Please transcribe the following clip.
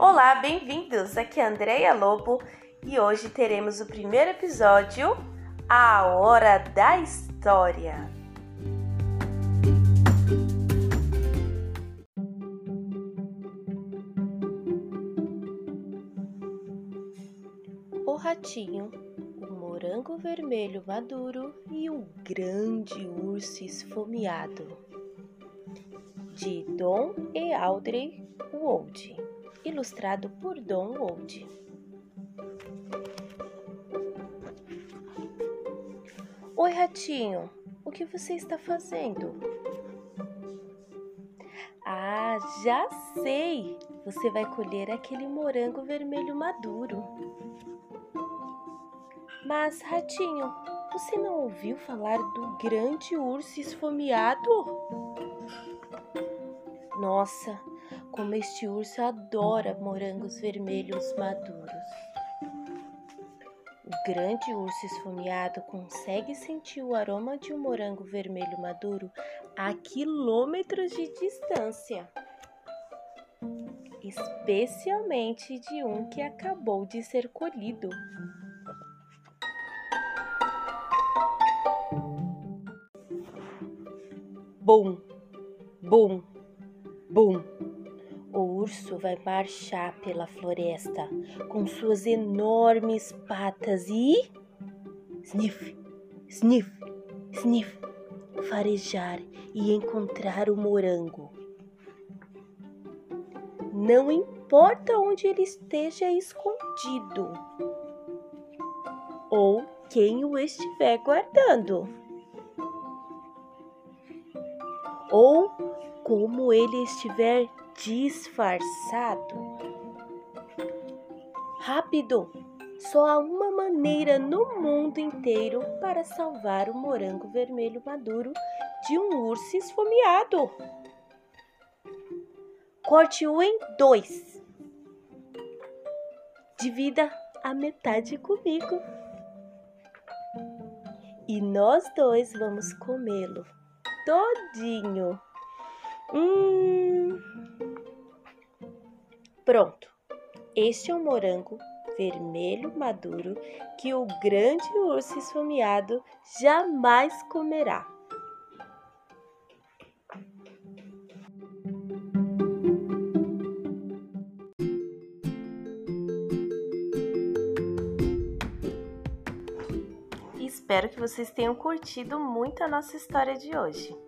Olá, bem-vindos! Aqui é a Andrea Lobo e hoje teremos o primeiro episódio, A Hora da História. O ratinho, o morango vermelho maduro e o grande urso esfomeado. De Dom e Audrey Wold ilustrado por Don Wold. Oi, ratinho, o que você está fazendo? Ah, já sei! Você vai colher aquele morango vermelho maduro. Mas, ratinho, você não ouviu falar do grande urso esfomeado? Nossa, como este urso adora morangos vermelhos maduros. O grande urso esfomeado consegue sentir o aroma de um morango vermelho maduro a quilômetros de distância, especialmente de um que acabou de ser colhido. Bum, bum, bum urso vai marchar pela floresta com suas enormes patas e. Sniff, sniff, sniff, farejar e encontrar o morango. Não importa onde ele esteja escondido ou quem o estiver guardando. Ou como ele estiver disfarçado. Rápido! Só há uma maneira no mundo inteiro para salvar o morango vermelho maduro de um urso esfomeado. Corte-o em dois. Divida a metade comigo. E nós dois vamos comê-lo todinho. Hum. Pronto. Este é o morango vermelho maduro que o grande urso esfomeado jamais comerá. Espero que vocês tenham curtido muito a nossa história de hoje.